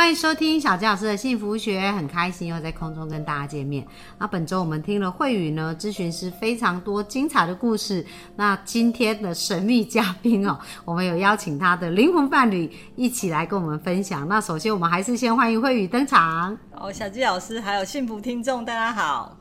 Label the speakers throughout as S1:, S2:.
S1: 欢迎收听小纪老师的幸福学，很开心又在空中跟大家见面。那本周我们听了慧宇呢咨询师非常多精彩的故事。那今天的神秘嘉宾哦，我们有邀请他的灵魂伴侣一起来跟我们分享。那首先我们还是先欢迎慧宇登场。
S2: 哦，小纪老师还有幸福听众，大家好。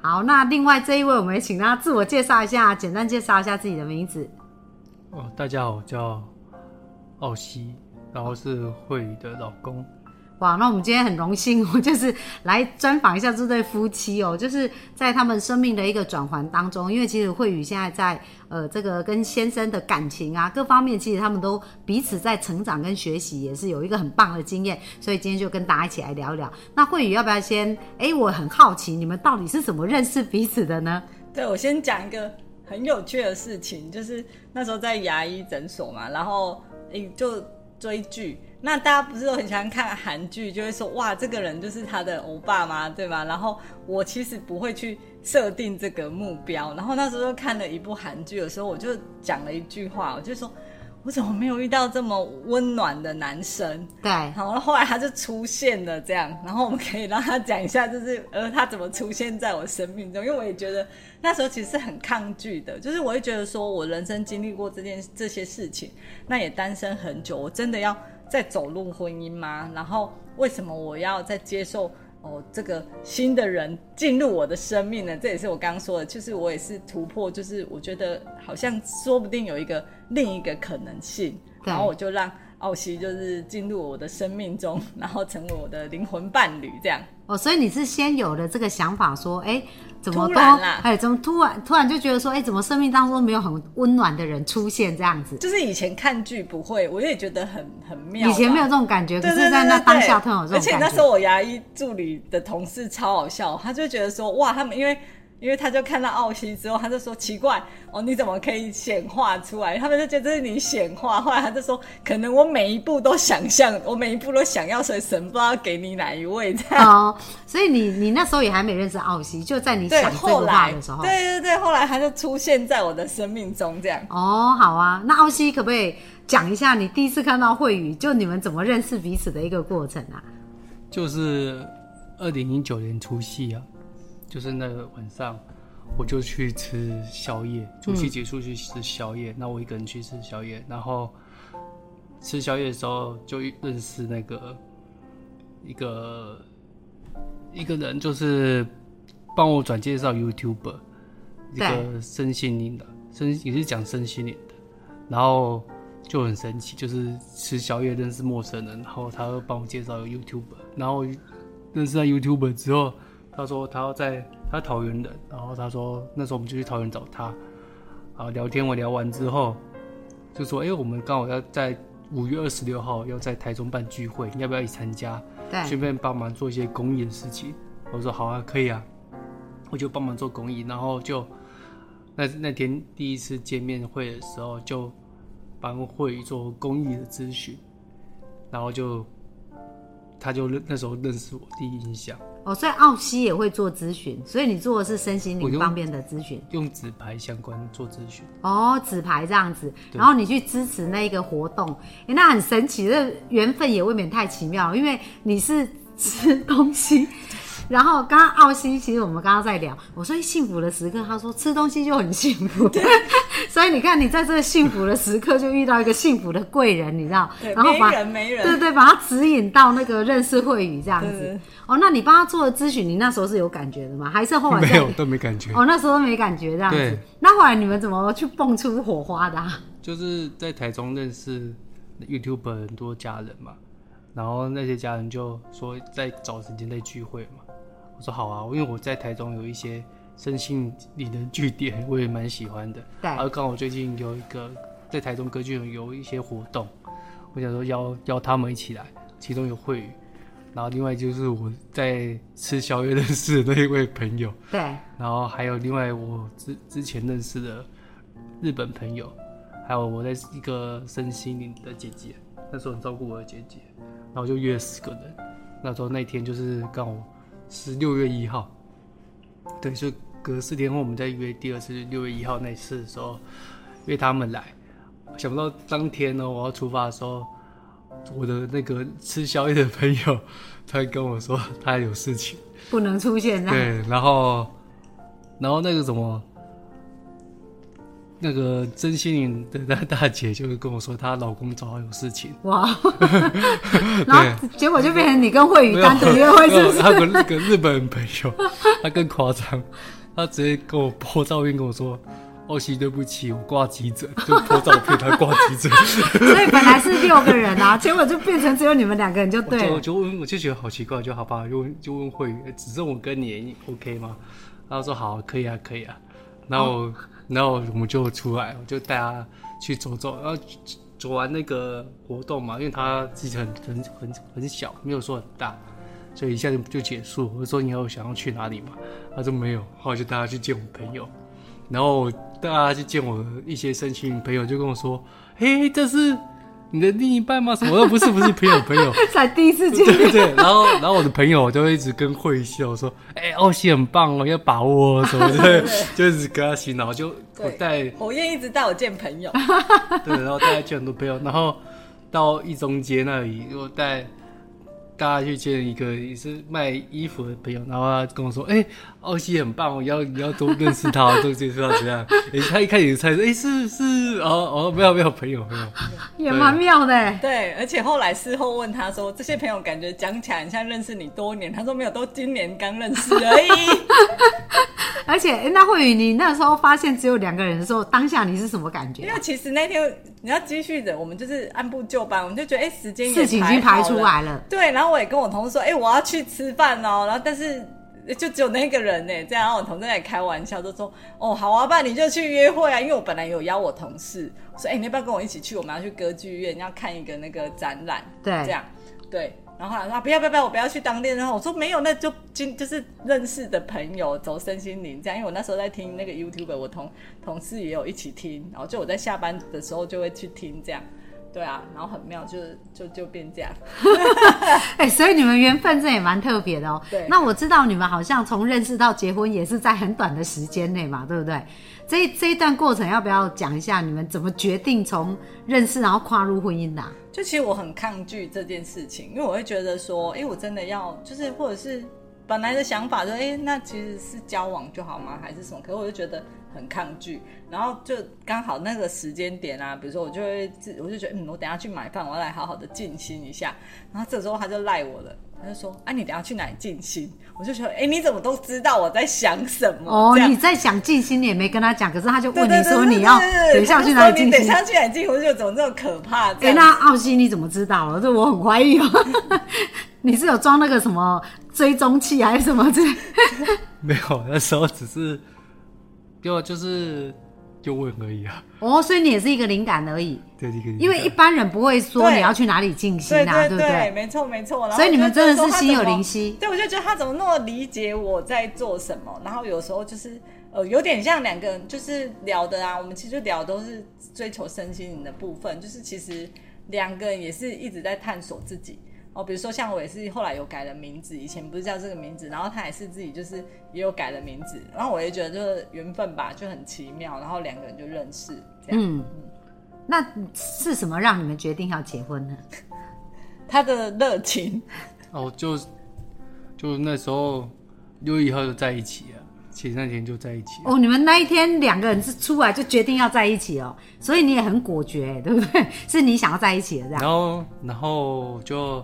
S1: 好，那另外这一位，我们也请他自我介绍一下，简单介绍一下自己的名字。
S3: 哦，大家好，我叫奥西。然后是慧宇的老公，
S1: 哇！那我们今天很荣幸，我 就是来专访一下这对夫妻哦，就是在他们生命的一个转环当中，因为其实慧宇现在在呃这个跟先生的感情啊各方面，其实他们都彼此在成长跟学习，也是有一个很棒的经验，所以今天就跟大家一起来聊一聊。那慧宇要不要先？哎，我很好奇，你们到底是怎么认识彼此的呢？
S2: 对，我先讲一个很有趣的事情，就是那时候在牙医诊所嘛，然后诶就。追剧，那大家不是都很喜欢看韩剧，就会说哇，这个人就是他的欧巴吗？对吗？然后我其实不会去设定这个目标，然后那时候看了一部韩剧的时候，我就讲了一句话，我就说。我怎么没有遇到这么温暖的男生？
S1: 对，
S2: 好，后来他就出现了，这样，然后我们可以让他讲一下，就是呃，他怎么出现在我生命中？因为我也觉得那时候其实是很抗拒的，就是我会觉得说我人生经历过这件这些事情，那也单身很久，我真的要再走入婚姻吗？然后为什么我要再接受？哦，这个新的人进入我的生命呢，这也是我刚刚说的，就是我也是突破，就是我觉得好像说不定有一个另一个可能性，然后我就让奥西就是进入我的生命中，然后成为我的灵魂伴侣，这样。
S1: 哦，所以你是先有了这个想法，说，哎，怎么
S2: 突然啦？
S1: 哎，怎么突然突然就觉得说，哎，怎么生命当中没有很温暖的人出现这样子？
S2: 就是以前看剧不会，我也觉得很很妙。
S1: 以前没有这种感觉，可是在那当下突然有这种感觉。
S2: 而且那时候我牙医助理的同事超好笑，他就觉得说，哇，他们因为。因为他就看到奥西之后，他就说奇怪哦，你怎么可以显化出来？他们就觉得这是你显化。后来他就说，可能我每一步都想象，我每一步都想要，所以神不知道给你哪一位这样。
S1: 哦，所以你你那时候也还没认识奥西，就在你想这个话的时候，
S2: 对对对，后来他就出现在我的生命中这样。
S1: 哦，好啊，那奥西可不可以讲一下你第一次看到慧宇，就你们怎么认识彼此的一个过程啊？
S3: 就是二零零九年除夕啊。就是那个晚上，我就去吃宵夜，除夕结束去吃宵夜。那我一个人去吃宵夜，然后吃宵夜的时候就认识那个一个一个人，就是帮我转介绍 YouTuber，一个身心灵的，身也是讲身心灵的。然后就很神奇，就是吃宵夜认识陌生人，然后他会帮我介绍 YouTube，然后认识了 YouTube 之后。他说他要在他桃园的，然后他说那时候我们就去桃园找他，啊聊天我聊完之后，就说哎我们刚好要在五月二十六号要在台中办聚会，你要不要一起参加？
S1: 对，
S3: 顺便帮忙做一些公益的事情。我说好啊，可以啊，我就帮忙做公益，然后就那那天第一次见面会的时候就帮会做公益的咨询，然后就他就那时候认识我第一印象。
S1: 哦，所以奥西也会做咨询，所以你做的是身心灵方面的咨询，
S3: 用纸牌相关做咨询。
S1: 哦，纸牌这样子，然后你去支持那一个活动，哎，那很神奇，这缘分也未免太奇妙，因为你是吃东西。然后刚刚奥西，其实我们刚刚在聊，我说幸福的时刻，他说吃东西就很幸福，所以你看你在这个幸福的时刻就遇到一个幸福的贵人，你知道？
S2: 然后把对
S1: 对，把他指引到那个认识慧宇这样子。哦，那你帮他做了咨询，你那时候是有感觉的吗？还是后来
S3: 没有都没感觉？
S1: 哦，那时候都没感觉这样子。那后来你们怎么去蹦出火花的？
S3: 就是在台中认识 YouTube 很多家人嘛，然后那些家人就说在找时间在聚会嘛。我说好啊，因为我在台中有一些身心灵的据点，我也蛮喜欢的。
S1: 对。
S3: 而刚好最近有一个在台中歌剧院有一些活动，我想说邀邀他们一起来，其中有慧宇，然后另外就是我在吃宵夜认识的那一位朋友。
S1: 对。
S3: 然后还有另外我之之前认识的日本朋友，还有我在一个身心灵的姐姐，那时候很照顾我的姐姐，然后就约了四个人。那时候那天就是刚好是六月一号，对，就隔四天后我们再约第二次六月一号那次的时候约他们来，想不到当天呢我要出发的时候，我的那个吃宵夜的朋友他跟我说他有事情。
S1: 不能出现。
S3: 对，然后，然后那个什么，那个真心灵的那大姐就跟我说，她老公早上有事情。
S1: 哇，然后结果就变成你跟慧宇单独约会，是不是？
S3: 他跟那个日本朋友，他更夸张，他直接跟我拍照片跟我说。奥，西，对不起，我挂急诊，就拍照片，他挂急诊。
S1: 所以本来是六个人啊，结果就变成只有你们两个人，就对。
S3: 我就问，我就觉得好奇怪，就好吧，就就问慧宇，只剩我跟你，OK 吗？然后说好，可以啊，可以啊。然后，然后我们就出来，我就带他去走走，然后走完那个活动嘛，因为他自己很很很很小，没有说很大，所以一下就就结束。我说你要想要去哪里嘛？他说没有，然后就带他去见我朋友。然后带他去见我一些身心朋友，就跟我说：“嘿，这是你的另一半吗？”什么？不是，不是朋友，朋友
S1: 才第一次见。
S3: 对对。然后，然后我的朋友就会一直跟慧笑说：“哎，奥西很棒哦，要把握什么的。”就一直跟他洗脑，就我带
S2: 火焰一直带我见朋友。
S3: 对，然后带他见很多朋友，然后到一中街那里又带。大家去见一个也是卖衣服的朋友，然后他跟我说：“哎，奥西很棒，我要你要多认识他，多接触他怎样？”哎，他一开始猜说：“哎，是是哦哦，没有没有朋友朋友，
S1: 也蛮妙的。”
S2: 对，而且后来事后问他说：“这些朋友感觉讲起来很像认识你多年。”他说：“没有，都今年刚认识而已。”
S1: 而且，那慧宇，你那时候发现只有两个人的时候，当下你是什么感觉？
S2: 因为其实那天你要继续的，我们就是按部就班，我们就觉得哎，时间
S1: 事情已经排出来了，
S2: 对，然后。我也跟我同事说，哎，我要去吃饭哦。然后，但是就只有那个人呢，这样。然后我同事在开玩笑，就说，哦，好啊，爸，你就去约会啊。因为我本来有邀我同事，说，哎，你要不要跟我一起去？我们要去歌剧院，要看一个那个展览。
S1: 对，
S2: 这样，对。然后后来说，不要不要不要，我不要去当店。然后我说，没有，那就今就是认识的朋友走身心灵这样。因为我那时候在听那个 YouTube，我同同事也有一起听。然后就我在下班的时候就会去听这样。对啊，然后很妙，就就就变这样。
S1: 哎，所以你们缘分这也蛮特别的哦。
S2: 对。
S1: 那我知道你们好像从认识到结婚也是在很短的时间内嘛，对不对？这这一段过程要不要讲一下？你们怎么决定从认识然后跨入婚姻的？
S2: 就其实我很抗拒这件事情，因为我会觉得说，哎，我真的要就是或者是本来的想法说，哎，那其实是交往就好吗？还是什么？可是我就觉得。很抗拒，然后就刚好那个时间点啊，比如说我就会自，我就觉得嗯，我等下去买饭，我要来好好的静心一下。然后这时候他就赖我了，他就说：“啊，你等下去哪里静心？”我就说：“哎，你怎么都知道我在想什么？”哦，
S1: 你在想静心，你也没跟他讲，可是他就问你说：“你要等下去哪里静心？”
S2: 等下去哪里静心？我就怎么这么可怕？哎，
S1: 那奥西你怎么知道了？这我很怀疑哦。你是有装那个什么追踪器还是什么？这
S3: 没有，那时候只是。就就是就问而已啊。
S1: 哦，所以你也是一个灵感而已。
S3: 对，一个。
S1: 因为一般人不会说你要去哪里静心啊，对不对？
S2: 没错，没错。
S1: 所以你们真的是心有灵犀。
S2: 对，我就觉得他怎么那么理解我在做什么，然后有时候就是呃，有点像两个人就是聊的啊。我们其实聊都是追求身心灵的部分，就是其实两个人也是一直在探索自己。哦，比如说像我也是后来有改了名字，以前不是叫这个名字，然后他也是自己就是也有改了名字，然后我也觉得就是缘分吧，就很奇妙，然后两个人就认识这样。嗯，
S1: 那是什么让你们决定要结婚呢？
S2: 他的热情。
S3: 哦，就就那时候六月一号就在一起了，前那天就在一起。
S1: 哦，你们那一天两个人是出来就决定要在一起哦，所以你也很果决，对不对？是你想要在一起的这样。
S3: 然后，然后就。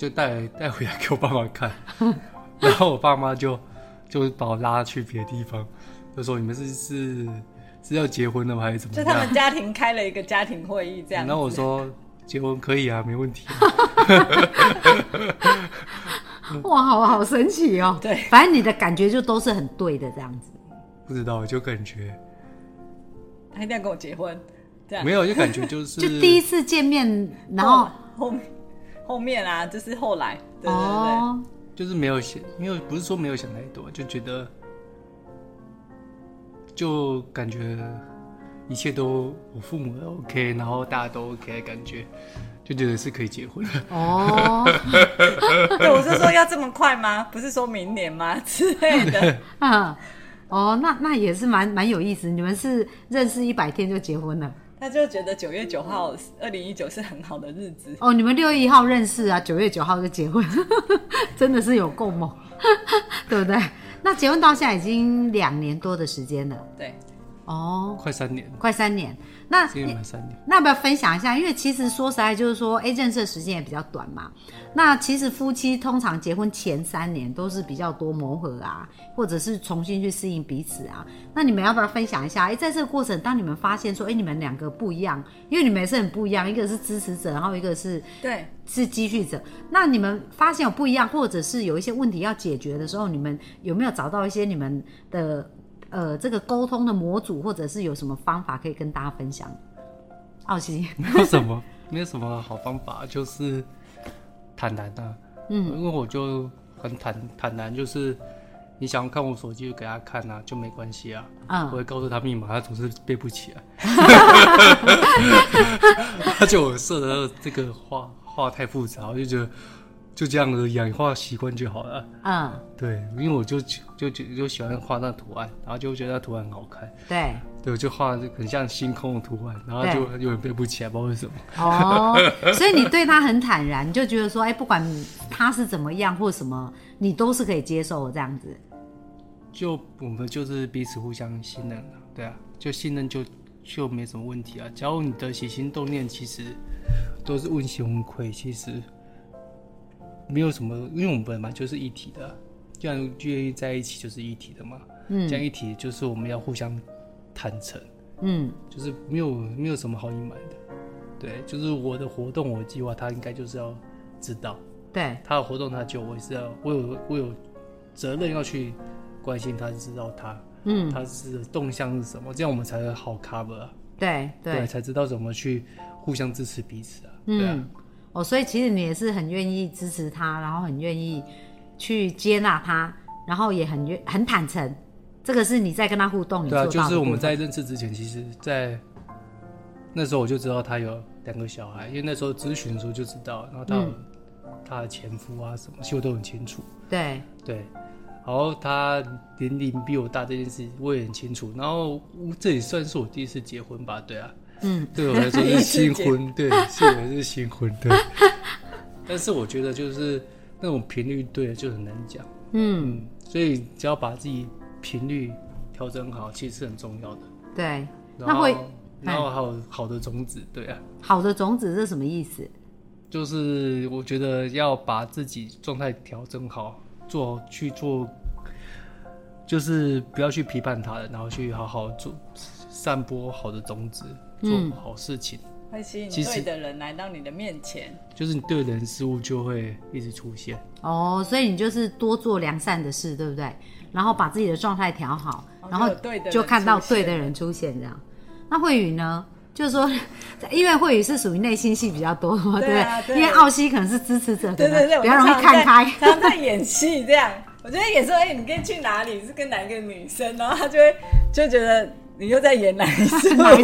S3: 就带带回来给我爸妈看，然后我爸妈就就把我拉去别的地方，就说你们是是是要结婚了吗，还是怎么？
S2: 就他们家庭开了一个家庭会议这样。
S3: 然后我说结婚可以啊，没问题。
S1: 哇，好好神奇哦！
S2: 对，
S1: 反正你的感觉就都是很对的这样子。
S3: 不知道，就感觉
S2: 他一定要跟我结婚，这样
S3: 没有就感觉就是
S1: 就第一次见面，然后
S2: 后面。后面啊，就是后来，对对对，
S3: 就是没有想，没有不是说没有想太多，就觉得，就感觉一切都我父母都 OK，然后大家都 OK 的感觉，就觉得是可以结婚了。
S1: 哦，
S2: 对，我是说要这么快吗？不是说明年吗之类的？
S1: 嗯，哦，那那也是蛮蛮有意思。你们是认识一百天就结婚了？
S2: 他就觉得九月九号，二零一九是很好的日子。
S1: 哦，你们六月一号认识啊，九月九号就结婚，真的是有够猛，对不对？那结婚到现在已经两年多的时间了。
S2: 对，
S1: 哦，
S3: 快三年，
S1: 快三年。那。那要不要分享一下？因为其实说实在，就是说，哎，认识的时间也比较短嘛。那其实夫妻通常结婚前三年都是比较多磨合啊，或者是重新去适应彼此啊。那你们要不要分享一下？哎，在这个过程，当你们发现说，哎，你们两个不一样，因为你们也是很不一样，一个是支持者，然后一个是
S2: 对，
S1: 是积蓄者。那你们发现有不一样，或者是有一些问题要解决的时候，你们有没有找到一些你们的呃这个沟通的模组，或者是有什么方法可以跟大家分享？奥奇，
S3: 没有什么，没有什么好方法，就是坦然啊。嗯，因为我就很坦坦然，就是你想要看我手机就给他看啊，就没关系啊。
S1: 嗯
S3: 我会告诉他密码，他总是背不起来。他就我设的这个画画太复杂，我就觉得就这样而已啊，你画习惯就好了。
S1: 嗯，
S3: 对，因为我就就就就喜欢画那图案，然后就觉得那图案很好看。
S1: 对。
S3: 对，我就画这个很像星空的图案，然后就有点背不起来，不知道为什么。
S1: 哦，所以你对他很坦然，你就觉得说，哎，不管他是怎么样或什么，你都是可以接受的这样子。
S3: 就我们就是彼此互相信任了，对啊，就信任就就没什么问题啊。假如你的起心动念其实都是问心无愧，其实没有什么，因为我们本来就是一体的。啊，既然愿意在一起就是一体的嘛。嗯，这样一体就是我们要互相坦诚，
S1: 嗯，
S3: 就是没有没有什么好隐瞒的。对，就是我的活动，我的计划，他应该就是要知道。
S1: 对，
S3: 他的活动，他就我也是要，我有我有责任要去关心他，知道他，
S1: 嗯，
S3: 他是动向是什么，这样我们才会好 cover 啊，
S1: 对对，
S3: 才知道怎么去互相支持彼此啊，对啊，
S1: 嗯，哦，所以其实你也是很愿意支持他，然后很愿意去接纳他，然后也很愿很坦诚，这个是你在跟他互动，你
S3: 对啊，就是我们在认识之前，其实，在那时候我就知道他有两个小孩，因为那时候咨询的时候就知道，然后他他的前夫啊什么，其实我都很清楚，
S1: 对。
S3: 对，然后他年龄比我大这件事我也很清楚，然后这也算是我第一次结婚吧，对啊，
S1: 嗯，
S3: 对我来说是新婚，对，是我是新婚，对。但是我觉得就是那种频率对了就很难讲，
S1: 嗯，
S3: 嗯，所以只要把自己频率调整好，其实是很重要的。
S1: 对，
S3: 然
S1: 那会
S3: 后，然后还有好的种子，对啊，
S1: 好的种子是什么意思？
S3: 就是我觉得要把自己状态调整好，做去做，就是不要去批判他人，然后去好好做，散播好的种子，做
S1: 嗯
S3: 好事情。
S2: 会吸引对的人来到你的面前。
S3: 就是你对的人事物就会一直出现。
S1: 哦，所以你就是多做良善的事，对不对？然后把自己的状态调好，
S2: 哦
S1: 然后
S2: 就有对的
S1: 就看到对的人出现，这样。那慧宇呢？就是说，因为慧宇是属于内心戏比较多嘛，对不
S2: 对啊对
S1: 因为奥西可能是支持者，
S2: 对对对，
S1: 比较容易看开。
S2: 常常在演戏这样。我觉得演说，哎、你可以去哪里？是跟哪一个女生？然后他就会就觉得你又在演哪一出？
S1: 哪一？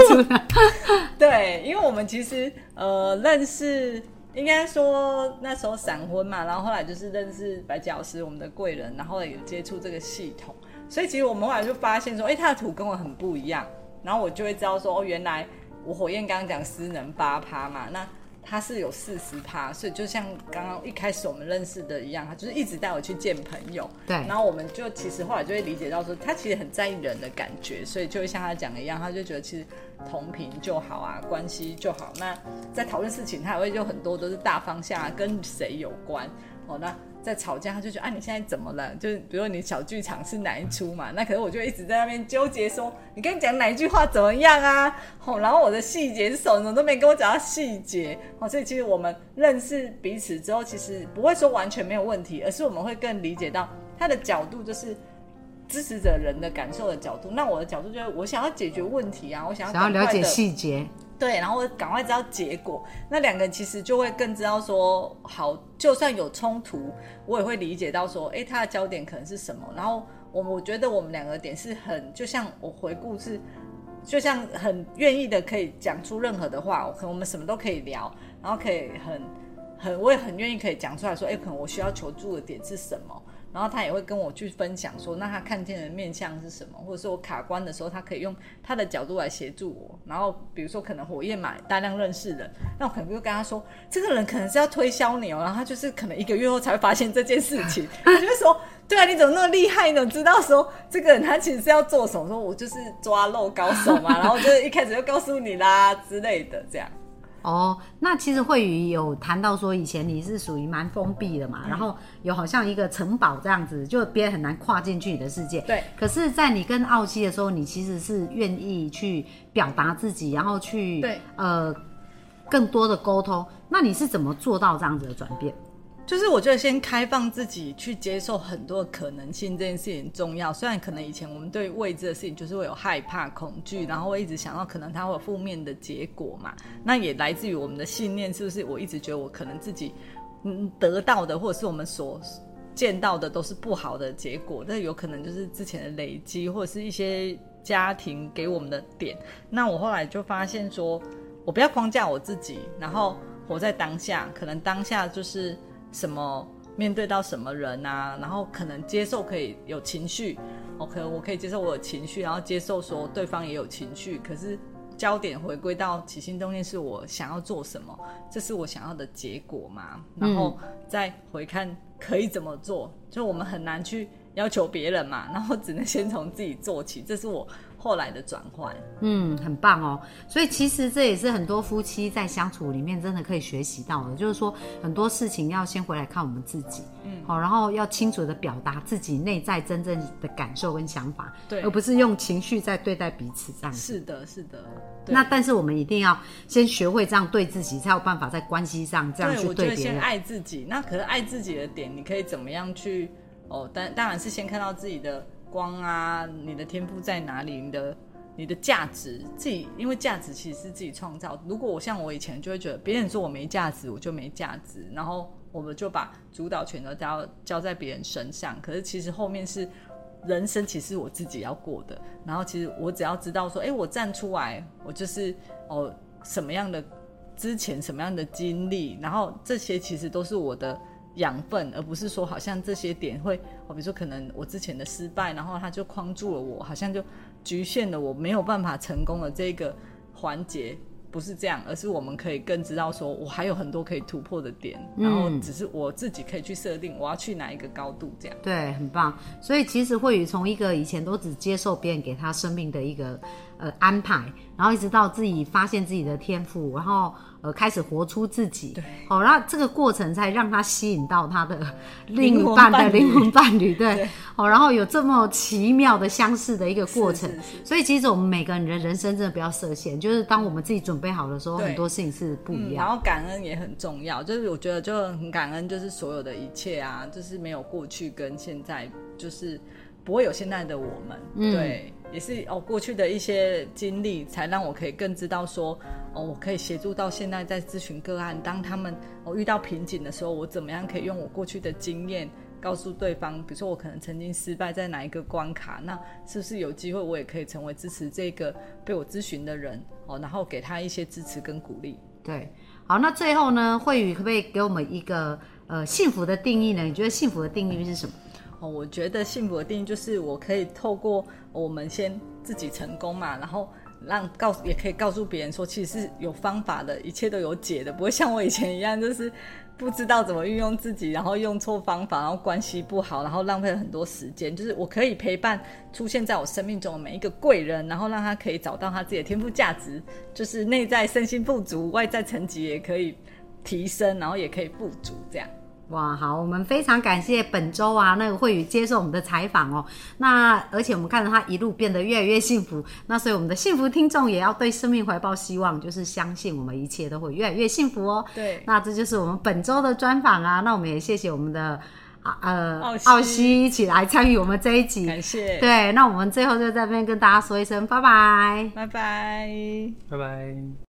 S2: 对，因为我们其实呃认识，应该说那时候闪婚嘛，然后后来就是认识白吉老师，我们的贵人，然后也接触这个系统，所以其实我们后来就发现说，哎、他的图跟我很不一样，然后我就会知道说，哦，原来我火焰刚刚讲私能八趴嘛，那。他是有四十趴，所以就像刚刚一开始我们认识的一样，他就是一直带我去见朋友，
S1: 对
S2: 然后我们就其实后来就会理解到说，他其实很在意人的感觉，所以就会像他讲的一样，他就觉得其实同频就好啊，关系就好。那在讨论事情，他也会就很多都是大方向啊，跟谁有关哦。那在吵架，他就觉得啊，你现在怎么了？就是比如说你小剧场是哪一出嘛？那可能我就一直在那边纠结说，你跟你讲哪一句话怎么样啊？哦，然后我的细节是什，么都没跟我讲到细节哦。所以其实我们认识彼此之后，其实不会说完全没有问题，而是我们会更理解到他的角度就是。支持者人的感受的角度，那我的角度就是我想要解决问题啊，我想要
S1: 想要了解细节，
S2: 对，然后我赶快知道结果，那两个人其实就会更知道说，好，就算有冲突，我也会理解到说，诶，他的焦点可能是什么。然后我我觉得我们两个点是很，就像我回顾是就像很愿意的可以讲出任何的话，可能我们什么都可以聊，然后可以很很我也很愿意可以讲出来说，哎，可能我需要求助的点是什么。然后他也会跟我去分享说，那他看见的面相是什么，或者是我卡关的时候，他可以用他的角度来协助我。然后比如说可能火焰买大量认识人，那我可能就跟他说，这个人可能是要推销你哦。然后他就是可能一个月后才会发现这件事情，他就会说，对啊，你怎么那么厉害呢？知道说这个人他其实是要做什么？说我就是抓漏高手嘛，然后就是一开始就告诉你啦之类的这样。
S1: 哦，那其实慧宇有谈到说，以前你是属于蛮封闭的嘛，然后有好像一个城堡这样子，就别人很难跨进去你的世界。
S2: 对。
S1: 可是，在你跟奥西的时候，你其实是愿意去表达自己，然后去
S2: 对
S1: 呃更多的沟通。那你是怎么做到这样子的转变？
S2: 就是我觉得先开放自己去接受很多可能性这件事情重要。虽然可能以前我们对未知的事情就是会有害怕、恐惧，然后会一直想到可能它会有负面的结果嘛。那也来自于我们的信念，是不是？我一直觉得我可能自己嗯得到的，或者是我们所见到的都是不好的结果。那有可能就是之前的累积，或者是一些家庭给我们的点。那我后来就发现说，我不要框架我自己，然后活在当下。可能当下就是。什么面对到什么人啊，然后可能接受可以有情绪，OK，我可以接受我有情绪，然后接受说对方也有情绪，可是焦点回归到起心动念是我想要做什么，这是我想要的结果嘛，然后再回看可以怎么做，就我们很难去要求别人嘛，然后只能先从自己做起，这是我。后来的转换，
S1: 嗯，很棒哦。所以其实这也是很多夫妻在相处里面真的可以学习到的，就是说很多事情要先回来看我们自己，嗯，好，然后要清楚的表达自己内在真正的感受跟想法，
S2: 对，
S1: 而不是用情绪在对待彼此这样。
S2: 是的，是的。
S1: 那但是我们一定要先学会这样对自己，才有办法在关系上这样去
S2: 对
S1: 别人。
S2: 先爱自己，那可是爱自己的点，你可以怎么样去？哦，当当然是先看到自己的。光啊，你的天赋在哪里？你的你的价值，自己因为价值其实是自己创造。如果我像我以前就会觉得别人说我没价值，我就没价值，然后我们就把主导权都交交在别人身上。可是其实后面是人生，其实我自己要过的。然后其实我只要知道说，哎，我站出来，我就是哦什么样的之前什么样的经历，然后这些其实都是我的。养分，而不是说好像这些点会，哦，比如说可能我之前的失败，然后他就框住了我，好像就局限了我没有办法成功的这个环节，不是这样，而是我们可以更知道说我还有很多可以突破的点，然后只是我自己可以去设定我要去哪一个高度这样。
S1: 对，很棒。所以其实慧宇从一个以前都只接受别人给他生命的一个呃安排，然后一直到自己发现自己的天赋，然后。呃，开始活出自己，
S2: 对，
S1: 好，然后这个过程才让他吸引到他的另一半的灵魂伴侣，对，好，然后有这么奇妙的相似的一个过程，所以其实我们每个人的人生真的不要设限，就是当我们自己准备好的时候，很多事情是不一样。
S2: 然后感恩也很重要，就是我觉得就很感恩，就是所有的一切啊，就是没有过去跟现在，就是不会有现在的我们，对。也是哦，过去的一些经历，才让我可以更知道说，哦，我可以协助到现在在咨询个案，当他们哦遇到瓶颈的时候，我怎么样可以用我过去的经验告诉对方，比如说我可能曾经失败在哪一个关卡，那是不是有机会我也可以成为支持这个被我咨询的人哦，然后给他一些支持跟鼓励。
S1: 对，好，那最后呢，慧宇可不可以给我们一个呃幸福的定义呢？你觉得幸福的定义是什么？
S2: 哦，我觉得幸福的定义就是我可以透过我们先自己成功嘛，然后让告也可以告诉别人说，其实是有方法的，一切都有解的，不会像我以前一样，就是不知道怎么运用自己，然后用错方法，然后关系不好，然后浪费了很多时间。就是我可以陪伴出现在我生命中的每一个贵人，然后让他可以找到他自己的天赋价值，就是内在身心不足，外在层级也可以提升，然后也可以富足这样。
S1: 哇，好，我们非常感谢本周啊那个慧宇接受我们的采访哦。那而且我们看到他一路变得越来越幸福，那所以我们的幸福听众也要对生命怀抱希望，就是相信我们一切都会越来越幸福哦。
S2: 对，
S1: 那这就是我们本周的专访啊。那我们也谢谢我们的啊呃奥西一起来参与我们这一集，
S2: 感谢。
S1: 对，那我们最后就在这边跟大家说一声拜拜，
S2: 拜拜，
S3: 拜拜。